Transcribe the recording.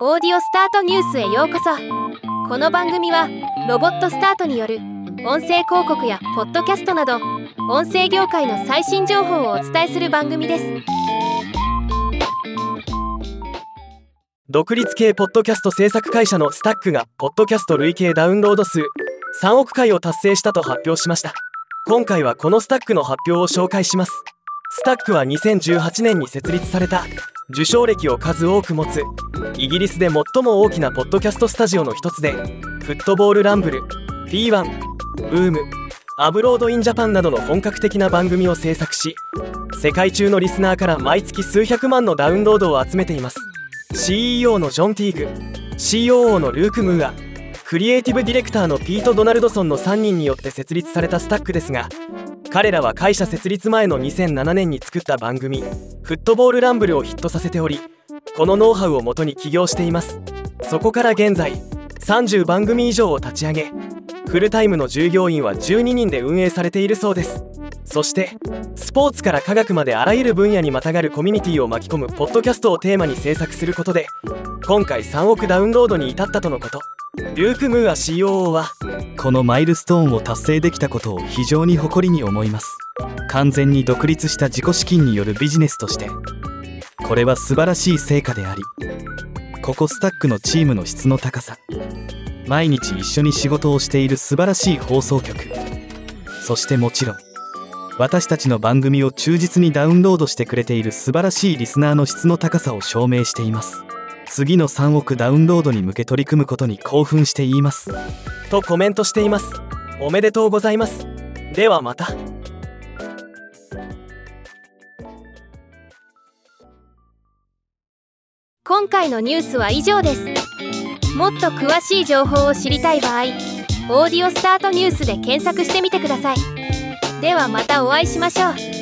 オーディオスタートニュースへようこそ。この番組はロボットスタートによる音声広告やポッドキャストなど音声業界の最新情報をお伝えする番組です。独立系ポッドキャスト制作会社のスタックがポッドキャスト累計ダウンロード数3億回を達成したと発表しました。今回はこのスタックの発表を紹介します。スタックは2018年に設立された。受賞歴を数多く持つイギリスで最も大きなポッドキャストスタジオの一つでフットボールランブル P1 ブームアブロード・イン・ジャパンなどの本格的な番組を制作し世界中のリスナーから毎月数百万のダウンロードを集めています。CEO のジョン・ティーグ COO のルーク・ムーアクリエイティブディレクターのピート・ドナルドソンの3人によって設立されたスタックですが彼らは会社設立前の2007年に作った番組「フットボールランブル」をヒットさせておりこのノウハウをもとに起業しています。そこから現在30番組以上を立ち上げフルタイムの従業員は12人で運営されているそうです。そしてスポーツから科学まであらゆる分野にまたがるコミュニティを巻き込むポッドキャストをテーマに制作することで今回3億ダウンロードに至ったとのこと。ルーク・ムーア COO はこのマイルストーンを達成できたことを非常に誇りに思います。完全に独立した自己資金によるビジネスとして。これは素晴らしい成果でありここスタックのチームの質の高さ。毎日一緒に仕事をしている素晴らしい放送局。そしてもちろん私たちの番組を忠実にダウンロードしてくれている素晴らしいリスナーの質の高さを証明しています。次の3億ダウンロードに向け取り組むことに興奮して言います。とコメントしています。おめでとうございます。ではまた。今回のニュースは以上です。もっと詳しい情報を知りたい場合「オーディオスタートニュース」で検索してみてください。ではまたお会いしましょう。